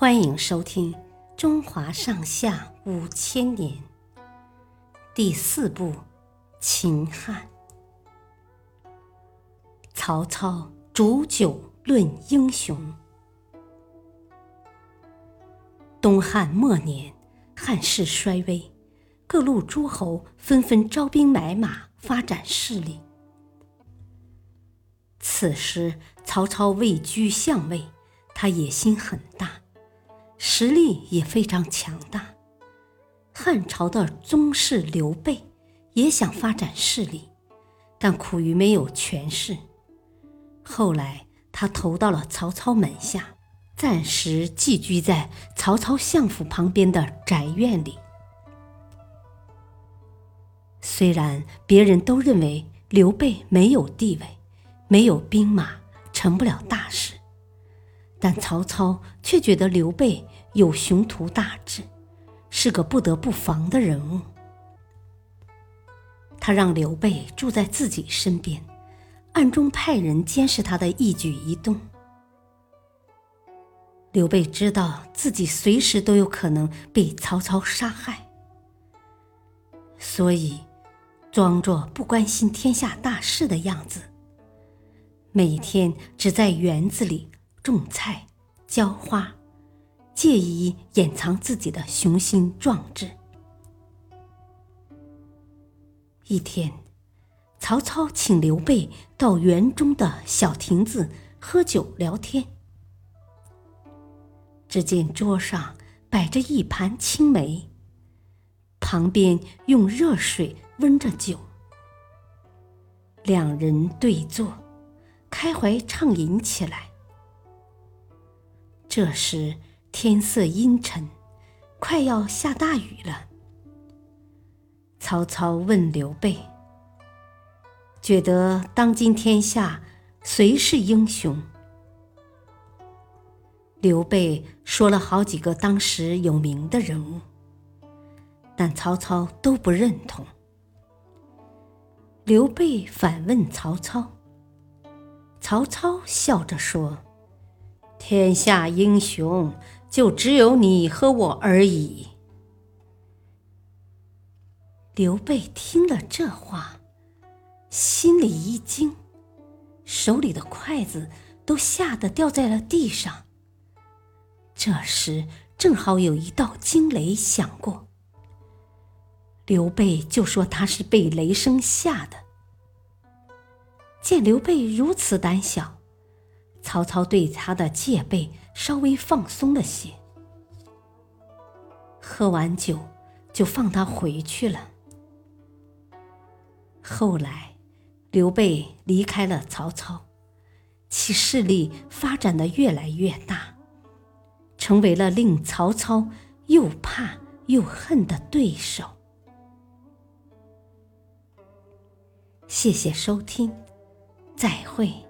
欢迎收听《中华上下五千年》第四部《秦汉》。曹操煮酒论英雄。东汉末年，汉室衰微，各路诸侯纷纷招兵买马，发展势力。此时，曹操位居相位，他野心很大。实力也非常强大。汉朝的宗室刘备也想发展势力，但苦于没有权势。后来他投到了曹操门下，暂时寄居在曹操相府旁边的宅院里。虽然别人都认为刘备没有地位，没有兵马，成不了大事。但曹操却觉得刘备有雄图大志，是个不得不防的人物。他让刘备住在自己身边，暗中派人监视他的一举一动。刘备知道自己随时都有可能被曹操杀害，所以装作不关心天下大事的样子，每天只在园子里。种菜、浇花，借以掩藏自己的雄心壮志。一天，曹操请刘备到园中的小亭子喝酒聊天。只见桌上摆着一盘青梅，旁边用热水温着酒，两人对坐，开怀畅饮起来。这时天色阴沉，快要下大雨了。曹操问刘备：“觉得当今天下谁是英雄？”刘备说了好几个当时有名的人物，但曹操都不认同。刘备反问曹操，曹操笑着说。天下英雄就只有你和我而已。刘备听了这话，心里一惊，手里的筷子都吓得掉在了地上。这时正好有一道惊雷响过，刘备就说他是被雷声吓的。见刘备如此胆小。曹操对他的戒备稍微放松了些，喝完酒就放他回去了。后来，刘备离开了曹操，其势力发展的越来越大，成为了令曹操又怕又恨的对手。谢谢收听，再会。